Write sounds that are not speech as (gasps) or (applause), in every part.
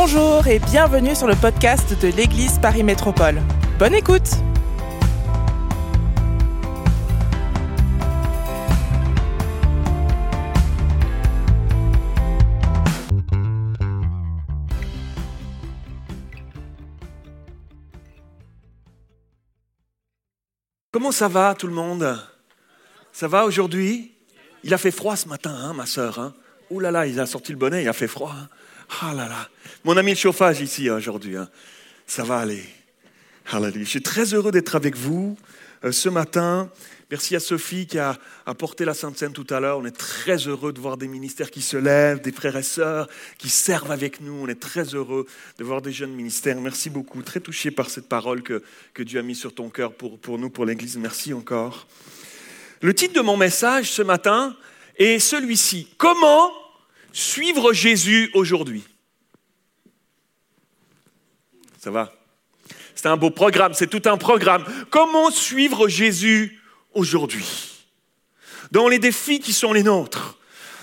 Bonjour et bienvenue sur le podcast de l'Église Paris Métropole. Bonne écoute Comment ça va tout le monde? Ça va aujourd'hui? Il a fait froid ce matin, hein, ma sœur. Hein Ouh là là, il a sorti le bonnet, il a fait froid. hein. Ah là là. Mon ami le chauffage ici hein, aujourd'hui. hein. Ça va aller. Hallelujah. Je suis très heureux d'être avec vous euh, ce matin. Merci à Sophie qui a apporté la Sainte Seine tout à l'heure. On est très heureux de voir des ministères qui se lèvent, des frères et sœurs qui servent avec nous. On est très heureux de voir des jeunes ministères. Merci beaucoup. Très touché par cette parole que, Dieu a mise sur ton cœur pour nous, pour l'Église. Merci encore. Le titre de mon message ce matin est celui-ci. Comment suivre Jésus aujourd'hui. Ça va? C'est un beau programme, c'est tout un programme. Comment suivre Jésus aujourd'hui? Dans les défis qui sont les nôtres,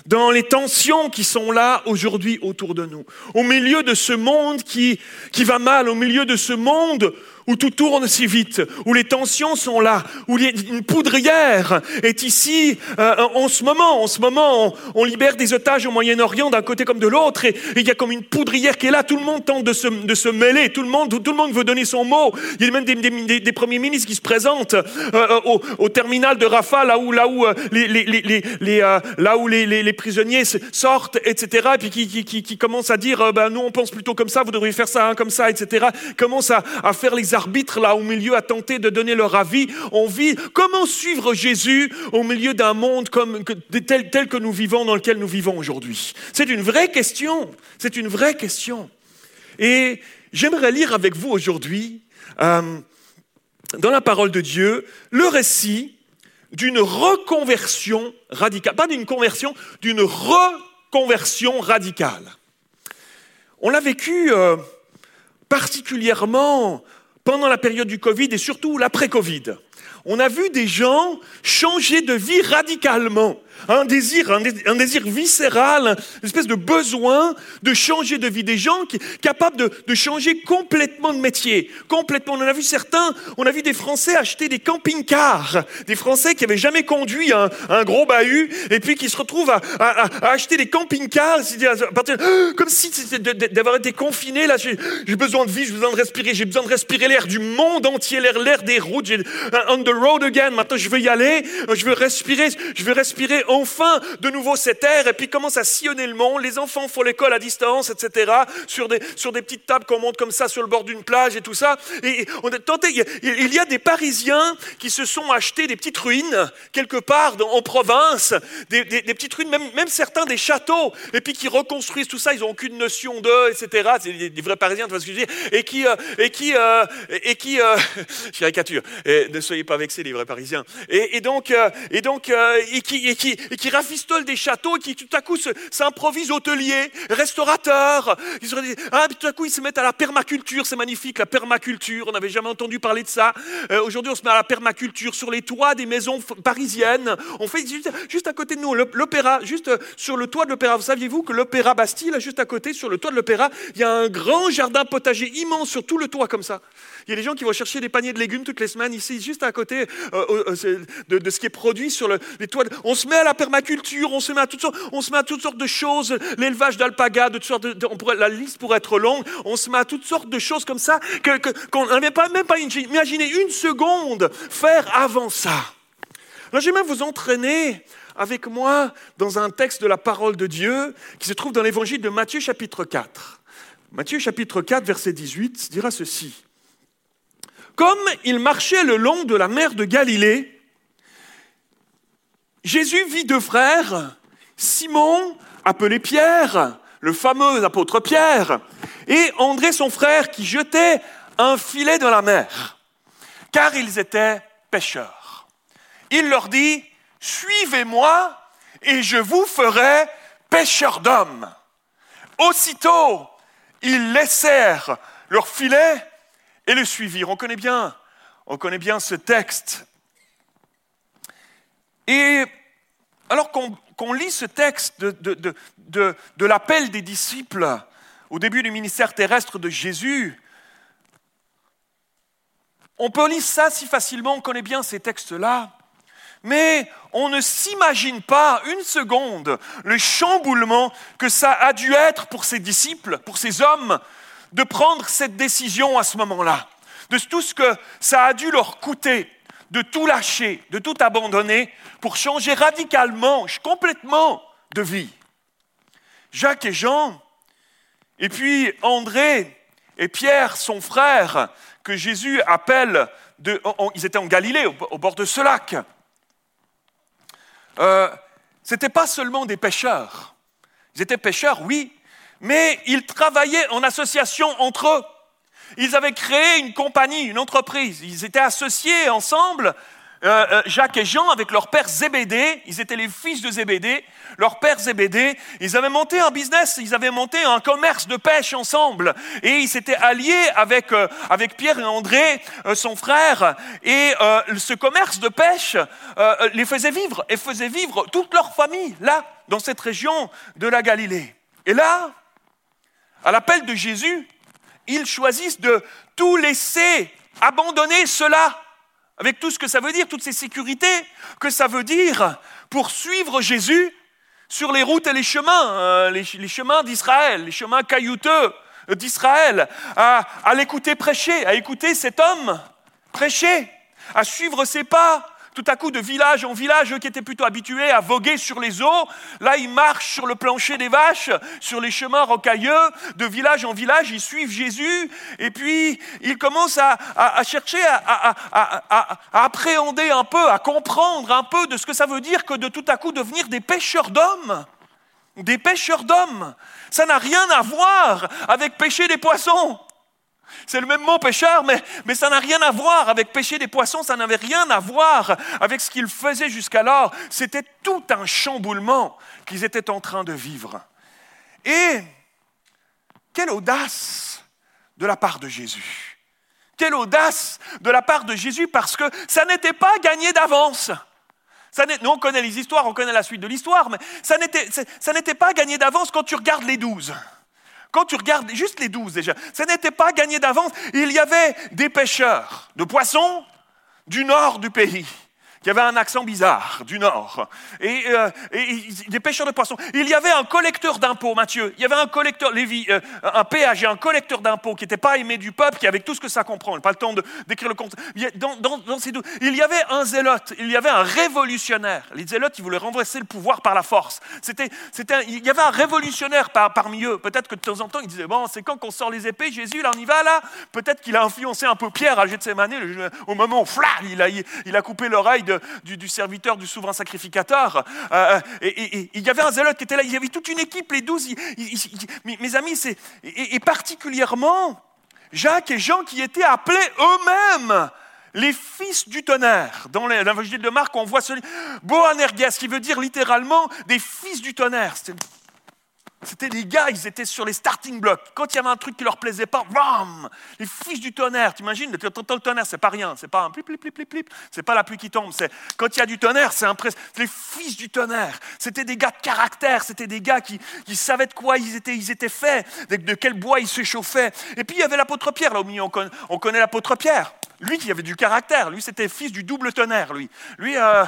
dans les tensions qui sont là aujourd'hui autour de nous, au milieu de ce monde qui, qui va mal, au milieu de ce monde où tout tourne si vite, où les tensions sont là, où une poudrière est ici euh, en ce moment. En ce moment, on, libère des otages au Moyen-Orient d'un côté comme de l'autre, et, il y a comme une poudrière qui est là. Tout le monde tente de se, mêler, tout le monde, tout, le monde veut donner son mot. Il y a même des, premiers ministres qui se présentent euh, au, terminal de Rafah, là où, là où, les, prisonniers sortent, etc. Et puis qui, qui, commencent à dire, euh, ben, nous on pense plutôt comme ça, vous devriez faire ça, hein, comme ça, etc. Commencent à, à faire les arbitres là au milieu, à tenter de donner leur avis. On vit comment suivre Jésus au milieu d'un monde comme tel que nous vivons, dans lequel nous vivons aujourd'hui? C'est une vraie question. C'est une vraie question. Et j'aimerais lire avec vous aujourd'hui, euh, dans la parole de Dieu, le récit d'une reconversion radicale. Pas d'une conversion, d'une reconversion radicale. On l'a vécu euh, particulièrement pendant la période du Covid et surtout l'après-Covid. On a vu des gens changer de vie radicalement. Un désir, un désir, viscéral, une espèce de besoin de changer de vie. Des gens qui, capables de, changer complètement de métier. Complètement. On a vu certains, on a vu des Français acheter des camping-cars. Des Français qui n'avaient jamais conduit un, gros bahut et puis qui se retrouvent à, acheter des camping-cars. (gasps) Comme si d'avoir été confiné. Là, j'ai besoin de vie, j'ai besoin de respirer. J'ai besoin de respirer l'air du monde entier, l'air l'air des routes. On the road again. Maintenant, je veux y aller. Je veux respirer. Je veux respirer enfin de nouveau cet air. Et puis commence à sillonner le monde. Les enfants font l'école à distance, etc. Sur des, sur des petites tables qu'on monte comme ça sur le bord d'une plage et tout ça. Et on tenté. Il y a, des Parisiens qui se sont achetés des petites ruines quelque part en province, des, des- petites ruines, même, même certains des châteaux, et puis qui reconstruisent tout ça. Ils n'ont aucune notion d'eux, etc. C'est des, vrais Parisiens, tu vois ce que je veux dire Et qui, euh, et qui, euh, et qui, euh, (laughs) caricature. Ne soyez pas vexés, les vrais Parisiens. Et, et donc, et donc, et qui, et qui, et qui rafistolent des châteaux, et qui tout à coup se- s'improvisent hôteliers, restaurateurs. Ils se ah, puis tout à coup ils se mettent à la permaculture, c'est magnifique, la permaculture. On n'avait jamais entendu parler de ça. Euh, Aujourd'hui, on se met à la permaculture sur les toits des maisons parisiennes. On fait juste, juste à côté de nous l'op- l'opéra, juste euh, sur le toit de l'opéra. Vous saviez-vous que l'opéra Bastille, là, juste à côté, sur le toit de l'opéra, il y a un grand jardin potager immense sur tout le toit comme ça. Il y a des gens qui vont chercher des paniers de légumes toutes les semaines ici, juste à côté euh, euh, de, ce qui est produit sur le- les toits. On se met à la permaculture, on se met à toutes sortes, on se met à toutes sortes de choses, l'élevage d'alpagas, de toutes sortes la liste pourrait être longue. On se met à toutes sortes de choses comme ça qu'on n'avait pas, même pas imaginé une seconde faire avant ça. Alors j'aimerais vous entraîner avec moi dans un texte de la parole de Dieu qui se trouve dans l'évangile de Matthieu chapitre 4. Matthieu chapitre 4 verset 18 dira ceci. Comme il marchait le long de la mer de Galilée, Jésus vit deux frères, Simon, appelé Pierre, le fameux apôtre Pierre, et André son frère qui jetait un filet dans la mer, car ils étaient pêcheurs. Il leur dit, suivez-moi et je vous ferai pêcheurs d'hommes. Aussitôt, ils laissèrent leur filet et le suivirent. On connaît bien, ce texte. Et alors qu'on lit ce texte de l'appel des disciples, au début du ministère terrestre de Jésus, on peut lire ça si facilement, on connaît bien ces textes-là, mais on ne s'imagine pas une seconde le chamboulement que ça a dû être pour ces disciples, pour ces hommes, de prendre cette décision à ce moment-là, de tout ce que ça a dû leur coûter, de tout lâcher, de tout abandonner pour changer radicalement, complètement de vie. Jacques et Jean, et puis André et Pierre, son frère, que Jésus appelle, ils étaient en Galilée, au, bord de ce lac. Euh, ce n'étaient pas seulement des pêcheurs. Ils étaient pêcheurs, oui, mais ils travaillaient en association entre eux. Ils avaient créé une compagnie, une entreprise. Ils étaient associés ensemble euh, euh, Jacques et Jean avec leur père Zébédée, ils étaient les fils de Zébédée, leur père Zébédée, ils avaient monté un business, ils avaient monté un commerce de pêche ensemble et ils s'étaient alliés avec, euh, avec Pierre et André, son frère, et ce commerce de pêche les faisait vivre et faisait vivre toute leur famille là, dans cette région de la Galilée. Et là, à l'appel de Jésus, ils choisissent de tout laisser, abandonner cela. Avec tout ce que ça veut dire, toutes ces sécurités que ça veut dire pour suivre Jésus sur les routes et les chemins, euh, les, chemins d'Israël, les chemins caillouteux d'Israël, à, à l'écouter prêcher, à écouter cet homme prêcher, à suivre ses pas, tout à coup de village en village, eux qui étaient plutôt habitués à voguer sur les eaux, là ils marchent sur le plancher des vaches, sur les chemins rocailleux, de village en village, ils suivent Jésus, et puis ils commencent à, chercher à, à, appréhender un peu, à comprendre un peu de ce que ça veut dire que de tout à coup devenir des pêcheurs d'hommes. Des pêcheurs d'hommes. Ça n'a rien à voir avec pêcher des poissons. C'est le même mot pêcheur, mais, mais ça n'a rien à voir avec pêcher des poissons, ça n'avait rien à voir avec ce qu'ils faisaient jusqu'alors. C'était tout un chamboulement qu'ils étaient en train de vivre. Et quelle audace de la part de Jésus. Quelle audace de la part de Jésus parce que ça n'était pas gagné d'avance. nous, on connaît les histoires, on connaît la suite de l'histoire, mais ça n'était pas gagné d'avance quand tu regardes les douze. Quand tu regardes juste les douze déjà, ça n'était pas gagné d'avance. Il y avait des pêcheurs de poissons du nord du pays qui avait un accent bizarre du Nord, et, euh, des pêcheurs de poissons. Il y avait un collecteur d'impôts, Mathieu. Il y avait un collecteur, Lévi, euh, un péager, un collecteur d'impôts qui n'était pas aimé du peuple, qui avait tout ce que ça comprend. Pas le temps décrire le compte. Dans, ces il y avait un zélote, il y avait un révolutionnaire. Les zélotes, ils voulaient renverser le pouvoir par la force. C'était, il y avait un révolutionnaire parmi eux. Peut-être que de temps en temps, il disait bon, c'est quand qu'on sort les épées, Jésus, là, on y va là. Peut-être qu'il a influencé un peu Pierre à Gethsemane, au moment où il a coupé l'oreille de du, serviteur, du souverain sacrificateur. Euh, euh, et, il y avait un zélote qui était là, il y avait toute une équipe, les douze. mes, amis, c'est, et, particulièrement Jacques et Jean qui étaient appelés eux-mêmes les fils du tonnerre. Dans l'évangile de Marc, on voit celui, Boanerges, qui veut dire littéralement des fils du tonnerre. C'était des gars, ils étaient sur les starting blocks. Quand il y avait un truc qui leur plaisait pas, bam Les fils du tonnerre, t'imagines Le tonnerre, c'est pas rien, c'est pas un plip, plip, plip, plip, c'est pas la pluie qui tombe. C'est quand il y a du tonnerre, c'est impressionnant. Les fils du tonnerre, c'était des gars de caractère, c'était des gars qui, savaient de quoi ils étaient, ils étaient faits, de, quel bois ils se chauffaient. Et puis il y avait l'apôtre Pierre là au milieu, on connaît l'apôtre Pierre. Lui qui avait du caractère, lui c'était fils du double tonnerre, lui. Lui, euh,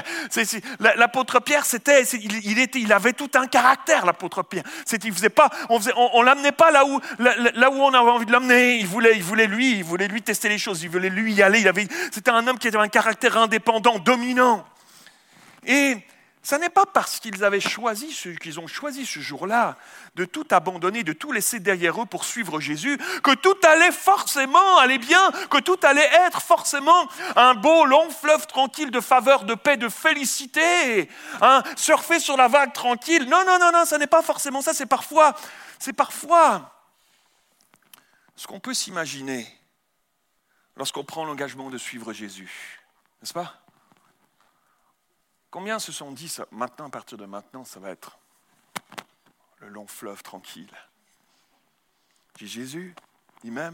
(laughs) l'apôtre Pierre, c'était, il, était, il avait tout un caractère, l'apôtre Pierre. Il faisait pas, on, on, l'amenait pas là où, là, on avait envie de l'amener. Il voulait, il voulait lui, il voulait lui tester les choses, il voulait lui y aller. Il avait, c'était un homme qui avait un caractère indépendant, dominant. Et ce n'est pas parce qu'ils avaient choisi, qu'ils ont choisi ce jour-là de tout abandonner, de tout laisser derrière eux pour suivre Jésus, que tout allait forcément aller bien, que tout allait être forcément un beau long fleuve tranquille de faveur, de paix, de félicité, hein, surfer sur la vague tranquille. Non, non, non, non, ce n'est pas forcément ça. C'est parfois, c'est parfois ce qu'on peut s'imaginer lorsqu'on prend l'engagement de suivre Jésus, n'est-ce pas? Combien se sont dit, maintenant, à partir de maintenant, ça va être le long fleuve tranquille? Dit Jésus, il ne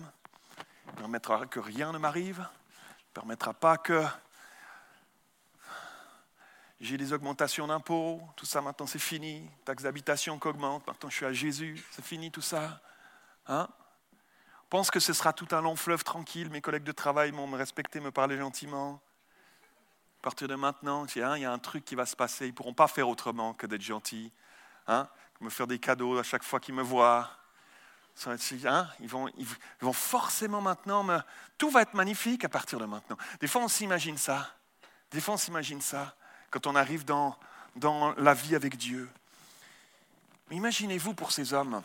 permettra que rien ne m'arrive, ne permettra pas que j'ai des augmentations d'impôts, tout ça maintenant c'est fini, taxe d'habitation qui augmente, maintenant je suis à Jésus, c'est fini tout ça. Hein? Pense que ce sera tout un long fleuve tranquille, mes collègues de travail vont me respecter, me parler gentiment. À partir de maintenant, hein, il y a un truc qui va se passer, ils ne pourront pas faire autrement que d'être gentils, hein, me faire des cadeaux à chaque fois qu'ils me voient. Hein, ils, vont, ils, vont, forcément maintenant, me... tout va être magnifique à partir de maintenant. Des fois, on s'imagine ça. Des fois, on s'imagine ça quand on arrive dans, la vie avec Dieu. Imaginez-vous pour ces hommes,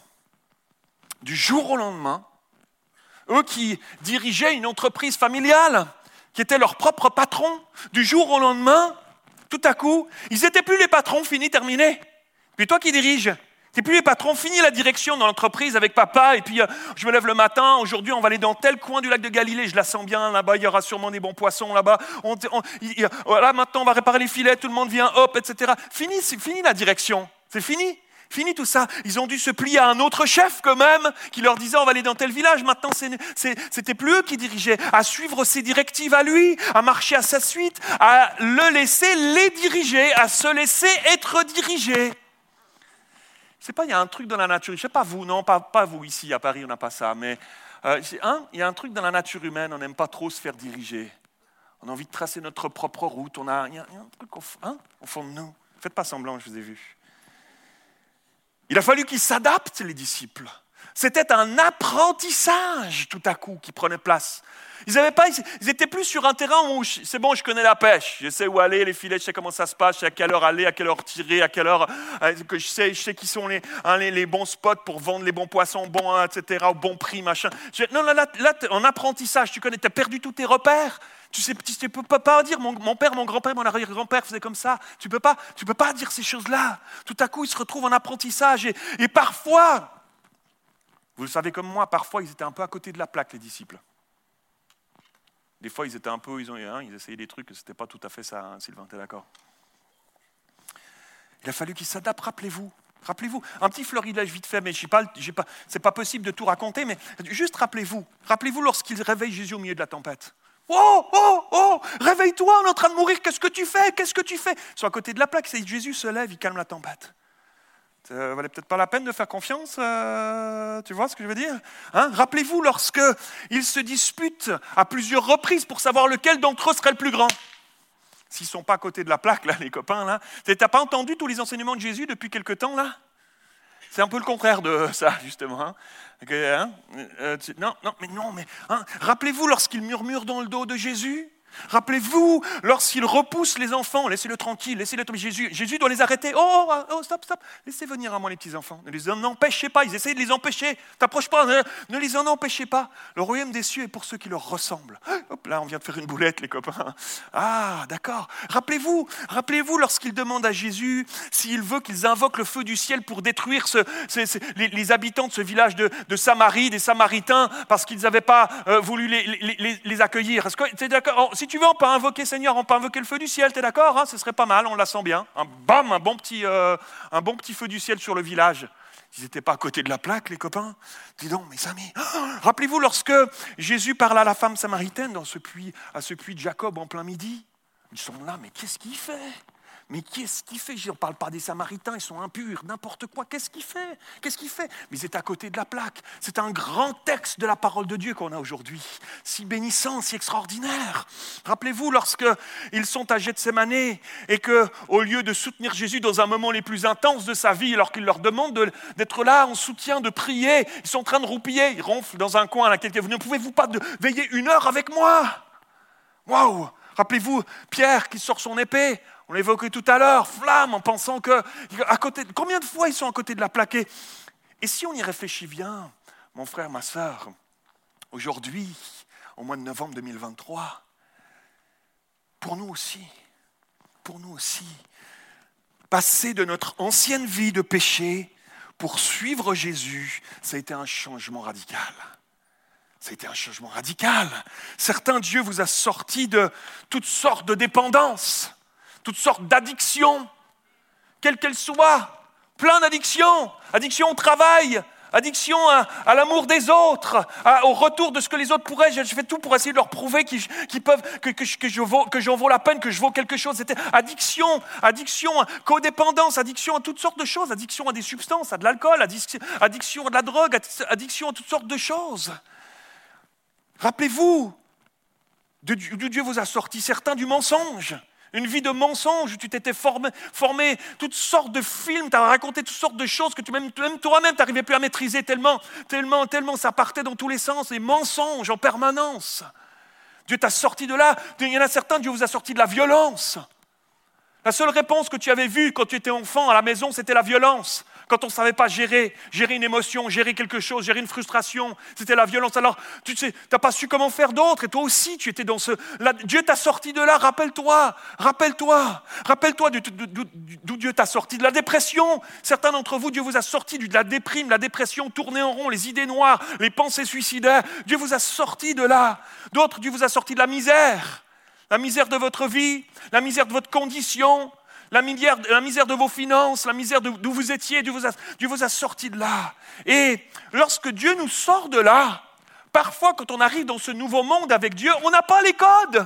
du jour au lendemain, eux qui dirigeaient une entreprise familiale, qui étaient leur propre patron, du jour au lendemain, tout à coup, ils n'étaient plus les patrons, fini, terminé. Puis toi qui diriges, n'es plus les patrons, fini la direction dans l'entreprise avec papa, et puis euh, je me lève le matin, aujourd'hui on va aller dans tel coin du lac de Galilée, je la sens bien, là-bas il y aura sûrement des bons poissons, là-bas, voilà, maintenant on va réparer les filets, tout le monde vient, hop, etc. Fini, fini la direction, c'est fini. Fini tout ça. Ils ont dû se plier à un autre chef quand même, qui leur disait on va aller dans tel village. Maintenant, c'était plus eux qui dirigeaient. À suivre ses directives à lui, à marcher à sa suite, à le laisser les diriger, à se laisser être dirigé. Sais pas, il y a un truc dans la nature. Je sais pas vous, non, pas, pas vous ici à Paris, on n'a pas ça. Mais euh, hein, il y a un truc dans la nature humaine. On n'aime pas trop se faire diriger. On a envie de tracer notre propre route. On a, il y a, un truc au, hein, au fond de nous. Faites pas semblant, je vous ai vu. Il a fallu qu'ils s'adaptent, les disciples. C'était un apprentissage tout à coup qui prenait place. Ils n'avaient pas, ils étaient plus sur un terrain où c'est bon, je connais la pêche, je sais où aller, les filets, je sais comment ça se passe, je sais à quelle heure aller, à quelle heure tirer, à quelle heure, euh, que je sais, je sais qui sont hein, les, les, bons spots pour vendre les bons poissons, bons, hein, etc., au bon prix, machin. non, là, là, en apprentissage, tu connais, tu as perdu tous tes repères. Tu ne peux pas dire mon, père, mon grand-père, mon arrière-grand-père faisait comme ça. Tu ne peux, pas, peux pas dire ces choses-là. Tout à coup, ils se retrouvent en apprentissage. Et, parfois, vous le savez comme moi, parfois, ils étaient un peu à côté de la plaque, les disciples. Des fois, ils étaient un peu, ils, ont, hein, ils essayaient des trucs, ce n'était pas tout à fait ça, hein, Sylvain, tu es d'accord? Il a fallu qu'ils s'adaptent, rappelez-vous. Rappelez-vous, un petit florilège vite fait, mais n'est pas, pas, pas possible de tout raconter, mais juste rappelez-vous. Rappelez-vous lorsqu'ils réveillent Jésus au milieu de la tempête. Oh, oh, oh, réveille-toi, on est en train de mourir, qu'est-ce que tu fais Qu'est-ce que tu fais? Soit à côté de la plaque, Jésus se lève, il calme la tempête. Ça valait peut-être pas la peine de faire confiance, euh, tu vois ce que je veux dire? Hein? Rappelez-vous lorsque ils se disputent à plusieurs reprises pour savoir lequel d'entre eux serait le plus grand. S'ils sont pas à côté de la plaque, là, les copains, là. T'as pas entendu tous les enseignements de Jésus depuis quelque temps, là? C'est un peu le contraire de ça, justement. Hein. Hein. Euh, non, mais non, mais hein, rappelez-vous lorsqu'il murmure dans le dos de Jésus? Rappelez-vous, lorsqu'il repousse les enfants, laissez-le tranquille, laissez-le tomber. Jésus, Jésus doit les arrêter. Oh, oh, oh, stop, stop. Laissez venir à moi les petits-enfants. Ne les en empêchez pas. Ils essayent de les empêcher. T'approches pas. Ne, les en empêchez pas. Le royaume des cieux est pour ceux qui leur ressemblent. Hop, là, on vient de faire une boulette, les copains. Ah, d'accord. Rappelez-vous, rappelez-vous lorsqu'il demande à Jésus s'il veut qu'ils invoquent le feu du ciel pour détruire les, habitants de ce village de, Samarie, des Samaritains, parce qu'ils n'avaient pas euh, voulu les, accueillir. Est-ce que es d'accord? Si tu veux, on peut invoquer Seigneur, on peut invoquer le feu du ciel, tu es d'accord hein Ce serait pas mal, on la sent bien. Un bam, un bon petit, euh, feu du ciel sur le village. Ils n'étaient pas à côté de la plaque, les copains. Dis donc, mes amis, rappelez-vous lorsque Jésus parle à la femme samaritaine dans ce puits, à ce puits de Jacob en plein midi. Ils sont là, mais qu'est-ce qu'il fait? Mais qu'est-ce qu'il fait? Je ne parle pas des Samaritains, ils sont impurs, n'importe quoi. Qu'est-ce qu'il fait? Qu'est-ce qu'il fait? Mais il est à côté de la plaque. C'est un grand texte de la parole de Dieu qu'on a aujourd'hui. Si bénissant, si extraordinaire. Rappelez-vous, lorsqu'ils sont à Gethsemane et que, au lieu de soutenir Jésus dans un moment les plus intenses de sa vie, alors qu'il leur demande d'être là en soutien, de prier, ils sont en train de roupiller, ils ronflent dans un coin à laquelle vous ne pouvez-vous pas veiller une heure avec moi? Waouh! Rappelez-vous Pierre qui sort son épée on l'évoquait tout à l'heure, flamme, en pensant que. À côté, combien de fois ils sont à côté de la plaquée? Et si on y réfléchit bien, mon frère, ma soeur, aujourd'hui, au mois de novembre 2023, pour nous aussi, pour nous aussi, passer de notre ancienne vie de péché pour suivre Jésus, ça a été un changement radical. Ça a été un changement radical. Certains, Dieu vous a sorti de toutes sortes de dépendances toutes sortes d'addictions, quelles qu'elles soient, plein d'addictions, addiction au travail, addiction à, l'amour des autres, au retour de ce que les autres pourraient. Je, fais tout pour essayer de leur prouver qu'ils, peuvent, que, j'en vaux la peine, que je vaux quelque chose. C'était addiction, addiction, codépendance, addiction à toutes sortes de choses, addiction à des substances, à de l'alcool, addiction, à de la drogue, addiction à toutes sortes de choses. Rappelez-vous Dieu vous a sorti, certains du mensonge. Une vie de mensonge, tu t'étais formé, toutes sortes de films, tu as raconté toutes sortes de choses que tu même, toi-même, tu n'arrivais plus à maîtriser tellement, tellement, tellement ça partait dans tous les sens, les mensonges en permanence. Dieu t'a sorti de là. Il y en a certains, Dieu vous a sorti de la violence. La seule réponse que tu avais vue quand tu étais enfant à la maison, c'était la violence quand on ne savait pas gérer, gérer une émotion, gérer quelque chose, gérer une frustration, c'était la violence. Alors, tu sais, n'as pas su comment faire d'autre, et toi aussi, tu étais dans ce... Dieu t'a sorti de là, rappelle-toi, rappelle-toi, rappelle-toi d'où Dieu t'a sorti, de la dépression. Certains d'entre vous, Dieu vous a sorti de la déprime, la dépression, tournée en rond, les idées noires, les pensées suicidaires. Dieu vous a sorti de là. D'autres, Dieu vous a sorti de la misère. La misère de votre vie, la misère de votre condition, la misère, de vos finances, la misère d'où vous étiez, Dieu vous a sorti de là. Et lorsque Dieu nous sort de là, parfois quand on arrive dans ce nouveau monde avec Dieu, on n'a pas les codes.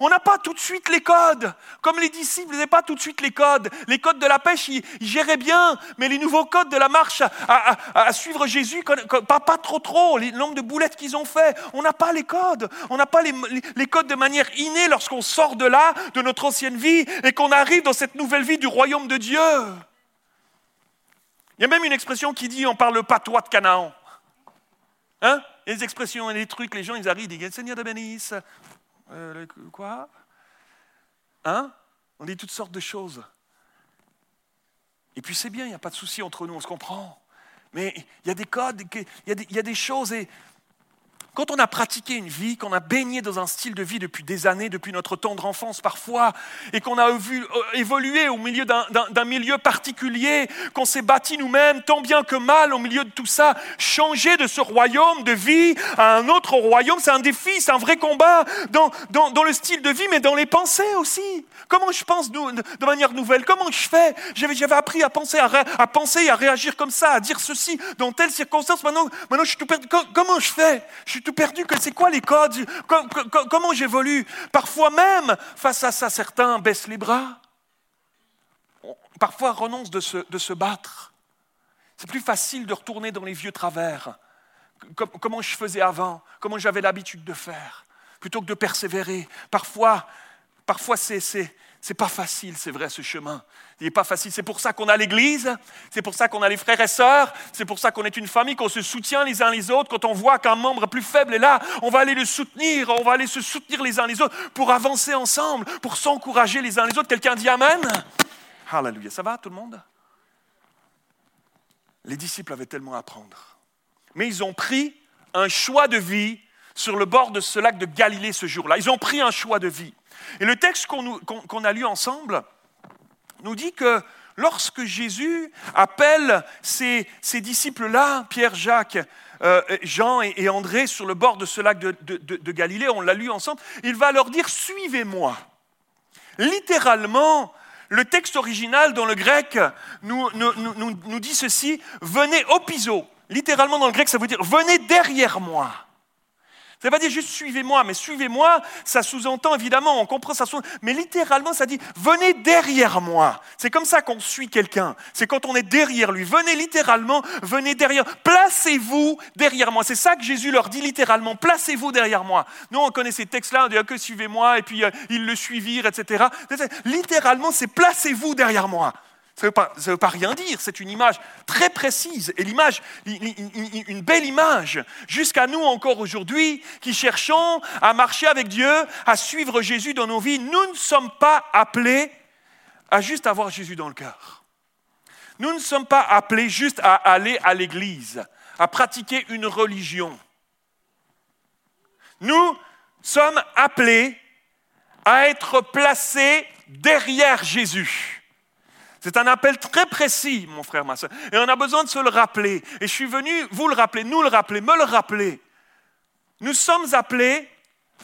On n'a pas tout de suite les codes. Comme les disciples n'avaient pas tout de suite les codes. Les codes de la pêche, ils, géraient bien, mais les nouveaux codes de la marche à, suivre Jésus, pas, trop trop, nombre de boulettes qu'ils ont fait, on n'a pas les codes. On n'a pas les, les, codes de manière innée lorsqu'on sort de là, de notre ancienne vie, et qu'on arrive dans cette nouvelle vie du royaume de Dieu. Il y a même une expression qui dit on parle le patois de Canaan. Hein? Les expressions et les trucs, les gens, ils arrivent, ils disent Seigneur de bénisse, euh, quoi? Hein? On dit toutes sortes de choses. Et puis c'est bien, il n'y a pas de souci entre nous, on se comprend. Mais il y a des codes, il y, il y a des choses, et quand on a pratiqué une vie, qu'on a baigné dans un style de vie depuis des années, depuis notre tendre enfance parfois, et qu'on a vu, euh, évolué au milieu d'un milieu particulier, qu'on s'est bâti nous-mêmes, tant bien que mal, au milieu de tout ça, changer de ce royaume de vie à un autre royaume, c'est un défi, c'est un vrai combat dans, dans, le style de vie, mais dans les pensées aussi. Comment je pense de manière nouvelle? Comment je fais? J'avais appris à penser, à, à, penser, à réagir comme ça, à dire ceci dans telle circonstance. Maintenant, maintenant je suis tout perdu. Comment je fais? Tout perdu. C'est quoi les codes? Comment j'évolue? Parfois même, face à ça, certains baissent les bras. Parfois renoncent de se, de se battre. C'est plus facile de retourner dans les vieux travers. Comment je faisais avant, comment j'avais l'habitude de faire, plutôt que de persévérer. Parfois, parfois c'est c'est pas facile, c'est vrai, ce chemin. Il n'est pas facile. C'est pour ça qu'on a l'Église, c'est pour ça qu'on a les frères et sœurs, c'est pour ça qu'on est une famille, qu'on se soutient les uns les autres. Quand on voit qu'un membre plus faible est là, on va aller le soutenir, on va aller se soutenir les uns les autres pour avancer ensemble, pour s'encourager les uns les autres. Quelqu'un dit Amen? Alléluia. Ça va tout le monde? Les disciples avaient tellement à apprendre. Mais ils ont pris un choix de vie sur le bord de ce lac de Galilée ce jour-là. Ils ont pris un choix de vie. Et le texte qu'on a lu ensemble nous dit que lorsque Jésus appelle ces, disciples-là, Pierre, Jacques, euh, Jean et, André, sur le bord de ce lac de, Galilée, on l'a lu ensemble, il va leur dire Suivez-moi. Littéralement, le texte original dans le grec nous, dit ceci Venez au piso. Littéralement dans le grec, ça veut dire Venez derrière moi. Ça ne veut pas dire juste suivez-moi, mais suivez-moi, ça sous-entend évidemment, on comprend ça, mais littéralement ça dit venez derrière moi. C'est comme ça qu'on suit quelqu'un. C'est quand on est derrière lui. Venez littéralement, venez derrière. Placez-vous derrière moi. C'est ça que Jésus leur dit littéralement. Placez-vous derrière moi. Nous on connaît ces textes-là, on dit ah, que suivez-moi et puis euh, ils le suivirent, etc. Littéralement c'est placez-vous derrière moi. Ça ne veut, pas rien dire, c'est une image très précise, et l'image, une belle image, jusqu'à nous encore aujourd'hui, qui cherchons à marcher avec Dieu, à suivre Jésus dans nos vies, nous ne sommes pas appelés à juste avoir Jésus dans le cœur. Nous ne sommes pas appelés juste à aller à l'église, à pratiquer une religion. Nous sommes appelés à être placés derrière Jésus. C'est un appel très précis, mon frère, ma soeur. Et on a besoin de se le rappeler. Et je suis venu vous le rappeler, nous le rappeler, me le rappeler. Nous sommes appelés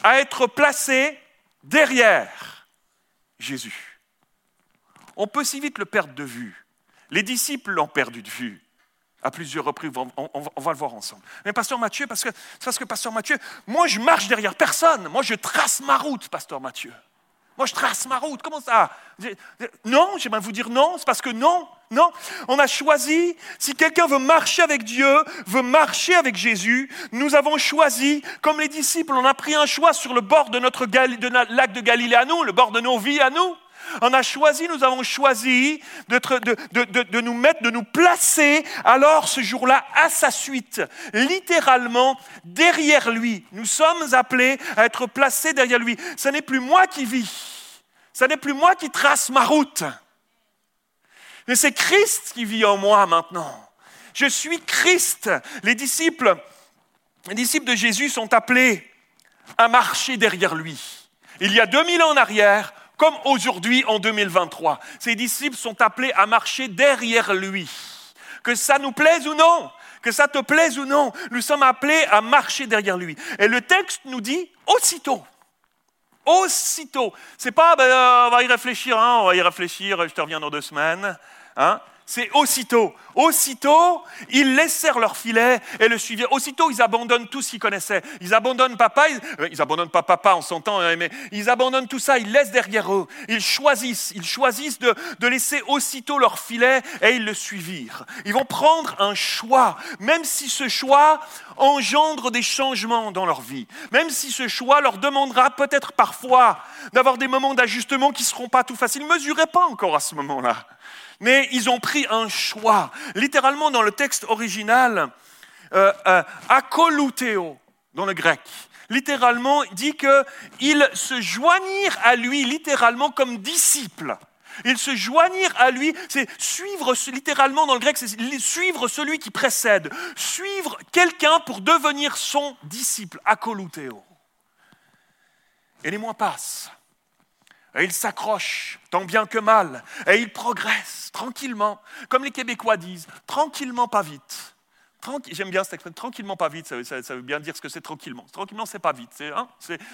à être placés derrière Jésus. On peut si vite le perdre de vue. Les disciples l'ont perdu de vue. à plusieurs reprises, on, va le voir ensemble. Mais pasteur Mathieu, parce que, parce que pasteur Mathieu, moi je marche derrière personne, moi je trace ma route, pasteur Mathieu. Moi je trace ma route, comment ça? Non, j'aimerais vous dire non, c'est parce que non, non. On a choisi, si quelqu'un veut marcher avec Dieu, veut marcher avec Jésus, nous avons choisi, comme les disciples, on a pris un choix sur le bord de notre lac de Galilée à nous, le bord de nos vies à nous. On a choisi, nous avons choisi de, nous mettre, de nous placer alors ce jour-là à sa suite, littéralement derrière lui. Nous sommes appelés à être placés derrière lui. Ce n'est plus moi qui vis, ce n'est plus moi qui trace ma route, mais c'est Christ qui vit en moi maintenant. Je suis Christ. Les disciples, les disciples de Jésus sont appelés à marcher derrière lui. Il y a 2000 ans en arrière, comme aujourd'hui en 2023. Ses disciples sont appelés à marcher derrière lui. Que ça nous plaise ou non, que ça te plaise ou non, nous sommes appelés à marcher derrière lui. Et le texte nous dit aussitôt. Aussitôt. C'est pas, ben, euh, on va y réfléchir, hein, on va y réfléchir, je te reviens dans deux semaines. Hein c'est aussitôt. Aussitôt, ils laissèrent leur filet et le suivirent. Aussitôt, ils abandonnent tout ce qu'ils connaissaient. Ils abandonnent papa, ils, euh, abandonnent pas papa, on s'entend, hein, mais ils abandonnent tout ça, ils laissent derrière eux. Ils choisissent, ils choisissent de, de laisser aussitôt leur filet et ils le suivirent. Ils vont prendre un choix, même si ce choix engendre des changements dans leur vie. Même si ce choix leur demandera peut-être parfois d'avoir des moments d'ajustement qui ne seront pas tout faciles. Mesurez pas encore à ce moment-là mais ils ont pris un choix. Littéralement, dans le texte original, euh, euh, dans le grec, littéralement, dit qu'ils se joignirent à lui, littéralement, comme disciples. Ils se joignirent à lui, c'est suivre, littéralement dans le grec, c'est suivre celui qui précède, suivre quelqu'un pour devenir son disciple, akolutéo. Et les mois passent. Et il s'accroche, tant bien que mal, et il progresse tranquillement, comme les Québécois disent, tranquillement, pas vite. J'aime bien cette expression, tranquillement, pas vite, ça, veut bien dire ce que c'est tranquillement. Tranquillement, c'est pas vite, c'est hein,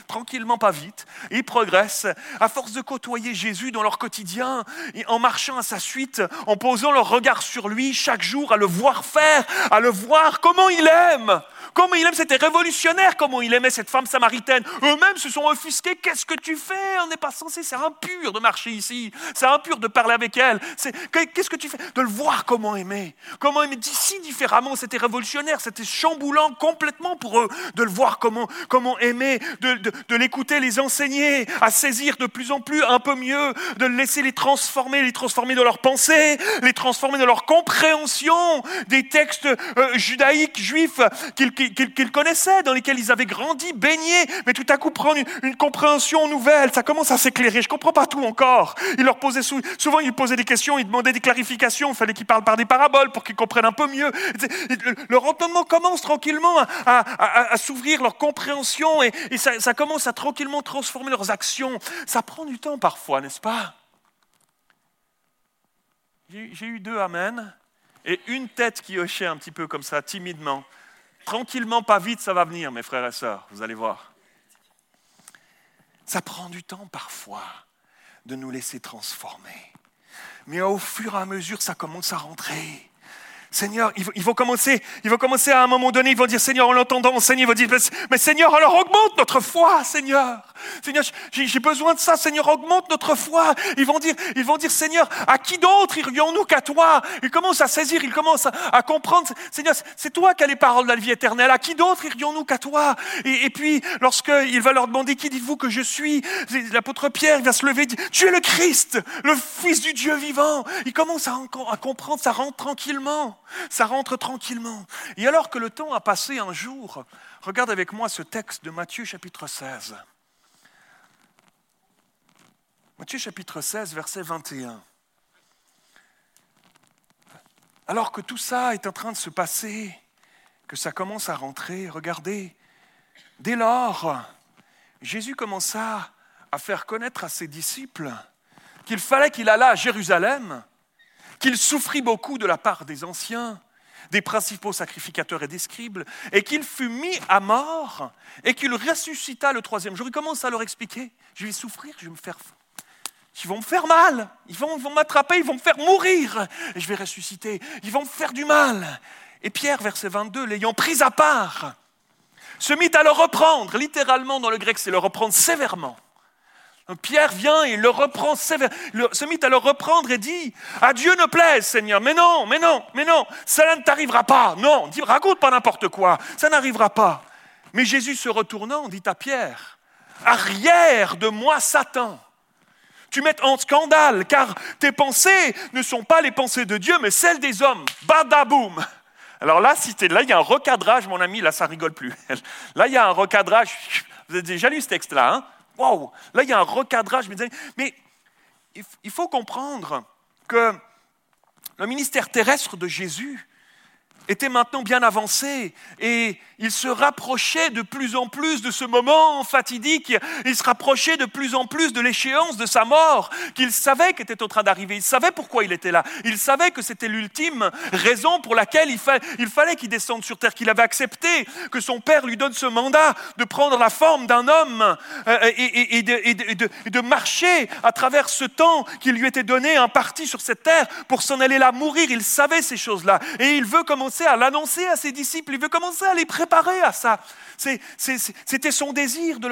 tranquillement, pas vite. ils progressent à force de côtoyer Jésus dans leur quotidien, en marchant à sa suite, en posant leur regard sur lui chaque jour, à le voir faire, à le voir comment il aime, Comment il aime, c'était révolutionnaire, comment il aimait cette femme samaritaine. Eux-mêmes se sont offusqués. Qu'est-ce que tu fais? On n'est pas censé, c'est impur de marcher ici. C'est impur de parler avec elle. Qu'est-ce que tu fais? De le voir comment aimer. Comment aimer d'ici différemment. C'était révolutionnaire, c'était chamboulant complètement pour eux de le voir comment, comment aimer, de, l'écouter, les enseigner, à saisir de plus en plus un peu mieux, de le laisser les transformer, les transformer dans leur pensée, les transformer dans leur compréhension des textes euh, judaïques, juifs qu'ils qu'ils connaissaient, dans lesquels ils avaient grandi, baigné, mais tout à coup prendre une, compréhension nouvelle, ça commence à s'éclairer. Je ne comprends pas tout encore. Il leur posait souvent, ils posaient des questions, ils demandaient des clarifications, il fallait qu'ils parlent par des paraboles pour qu'ils comprennent un peu mieux. Leur entendement commence tranquillement à, s'ouvrir, leur compréhension, et, ça, ça commence à tranquillement transformer leurs actions. Ça prend du temps parfois, n'est-ce pas? J'ai eu deux Amen et une tête qui hochait un petit peu comme ça, timidement. Tranquillement, pas vite, ça va venir, mes frères et sœurs, vous allez voir. Ça prend du temps parfois de nous laisser transformer. Mais au fur et à mesure, ça commence à rentrer. Seigneur, ils vont commencer, ils vont commencer à un moment donné, ils vont dire, Seigneur, en l'entendant enseigner, ils vont dire, mais Seigneur, alors augmente notre foi, Seigneur. Seigneur, j'ai besoin de ça, Seigneur, augmente notre foi. Ils vont dire, ils vont dire, Seigneur, à qui d'autre irions-nous qu'à toi? Ils commencent à saisir, ils commencent à, comprendre, Seigneur, c'est toi qui as les paroles de la vie éternelle. À qui d'autre irions-nous qu'à toi? Et, puis, lorsqu'il va leur demander, qui dites-vous que je suis? L'apôtre Pierre va se lever et dire, tu es le Christ, le Fils du Dieu vivant. Il commence à comprendre, ça rentre tranquillement. Ça rentre tranquillement. Et alors que le temps a passé un jour, regarde avec moi ce texte de Matthieu chapitre 16. Matthieu chapitre 16, verset 21. Alors que tout ça est en train de se passer, que ça commence à rentrer, regardez, dès lors, Jésus commença à faire connaître à ses disciples qu'il fallait qu'il allât à Jérusalem qu'il souffrit beaucoup de la part des anciens, des principaux sacrificateurs et des scribes, et qu'il fut mis à mort, et qu'il ressuscita le troisième jour. Il commence à leur expliquer, je vais souffrir, je vais me faire... ils vont me faire mal, ils vont, vont m'attraper, ils vont me faire mourir, et je vais ressusciter, ils vont me faire du mal. Et Pierre, verset 22, l'ayant pris à part, se mit à le reprendre, littéralement dans le grec, c'est le reprendre sévèrement. Pierre vient et se mit à le reprendre et dit, à Dieu ne plaise, Seigneur, mais non, mais non, mais non, cela ne t'arrivera pas, non, raconte pas n'importe quoi, ça n'arrivera pas. Mais Jésus se retournant dit à Pierre, arrière de moi, Satan tu mets en scandale, car tes pensées ne sont pas les pensées de Dieu, mais celles des hommes. Badaboum Alors là, là, il y a un recadrage, mon ami, là, ça rigole plus. (laughs) Là, il y a un recadrage. Vous avez déjà lu ce texte-là, hein? Wow Là, il y a un recadrage. Mais il faut comprendre que le ministère terrestre de Jésus était maintenant bien avancé et il se rapprochait de plus en plus de ce moment fatidique, il se rapprochait de plus en plus de l'échéance de sa mort, qu'il savait qu'était en train d'arriver, il savait pourquoi il était là, il savait que c'était l'ultime raison pour laquelle il, fallait qu'il descende sur terre, qu'il avait accepté que son père lui donne ce mandat de prendre la forme d'un homme euh, et, de, marcher à travers ce temps qui lui était donné, un parti sur cette terre pour s'en aller là mourir, il savait ces choses-là et il veut commencer à l'annoncer à ses disciples, il veut commencer à les préparer à ça. C'était son désir de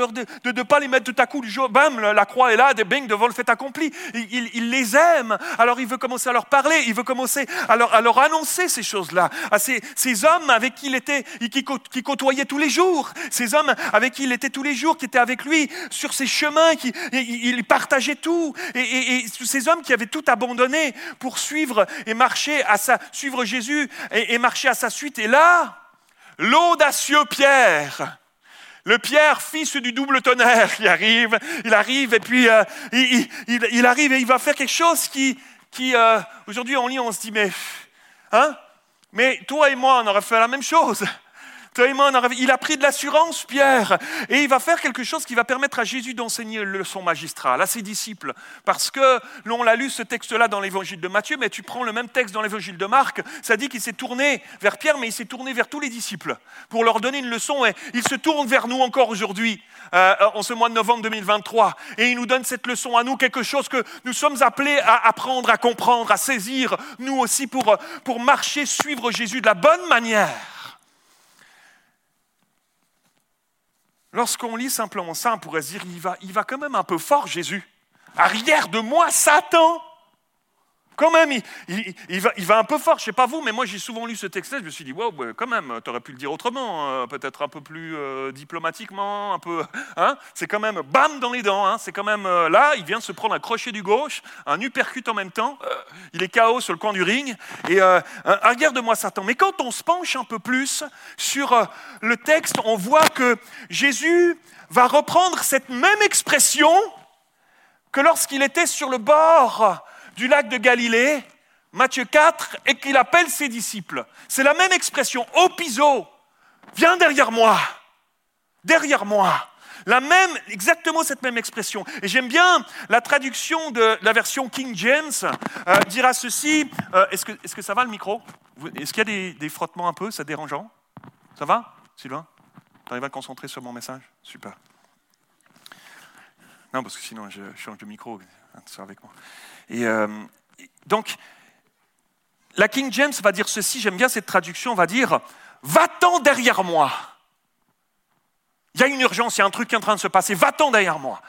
ne pas les mettre tout à coup du jour, bam, la croix est là, des bing, devant le fait accompli. Il, les aime, alors il veut commencer à leur parler, il veut commencer à leur, annoncer ces choses-là, à ces, hommes avec qui il était, qui, qui côtoyait tous les jours, ces hommes avec qui il était tous les jours, qui étaient avec lui sur ses chemins, qui il partageait tout, et, et, ces hommes qui avaient tout abandonné pour suivre et marcher à sa, suivre Jésus et, et marcher à sa suite. Et là, l'audacieux Pierre, le Pierre, fils du double tonnerre, qui arrive, il arrive et puis euh, il, arrive et il va faire quelque chose qui, qui euh, aujourd'hui on lit, on se dit, mais, hein, mais toi et moi, on aurait fait la même chose. Il a pris de l'assurance, Pierre, et il va faire quelque chose qui va permettre à Jésus d'enseigner une leçon magistrale à ses disciples. Parce que, l'on l'a lu ce texte-là dans l'évangile de Matthieu, mais tu prends le même texte dans l'évangile de Marc, ça dit qu'il s'est tourné vers Pierre, mais il s'est tourné vers tous les disciples pour leur donner une leçon, et il se tourne vers nous encore aujourd'hui, euh, en ce mois de novembre 2023, et il nous donne cette leçon à nous, quelque chose que nous sommes appelés à apprendre, à comprendre, à saisir, nous aussi, pour, pour marcher, suivre Jésus de la bonne manière. Lorsqu'on lit simplement ça, on pourrait se dire, il va, il va quand même un peu fort, Jésus. Arrière de moi, Satan quand même, il, va, un peu fort. Je ne sais pas vous, mais moi j'ai souvent lu ce texte-là. Je me suis dit, bah, quand même, tu aurais pu le dire autrement, hein. peut-être un peu plus euh, diplomatiquement, un peu. Hein c'est quand même bam dans les dents. Hein. c'est quand même euh, là, il vient de se prendre un crochet du gauche, un uppercut en même temps. il est KO sur le coin du ring. Et euh, regarde-moi Satan. Mais quand on se penche un peu plus sur le texte, on voit que Jésus va reprendre cette même expression que lorsqu'il était sur le bord du lac de Galilée, Matthieu 4, et qu'il appelle ses disciples. C'est la même expression, opiso, viens derrière moi, derrière moi. La même, exactement cette même expression. Et j'aime bien la traduction de la version King James, euh, dira ceci. Euh, est-ce, que, est-ce que ça va le micro? Est-ce qu'il y a des, frottements un peu? Ça dérangeant? Ça va, Sylvain? Tu arrives à concentrer sur mon message? Super. Non, parce que sinon je change de micro, avec moi. Et euh, donc, la King James va dire ceci, j'aime bien cette traduction, va dire Va-t'en derrière moi. Il y a une urgence, il y a un truc qui est en train de se passer, va-t'en derrière moi.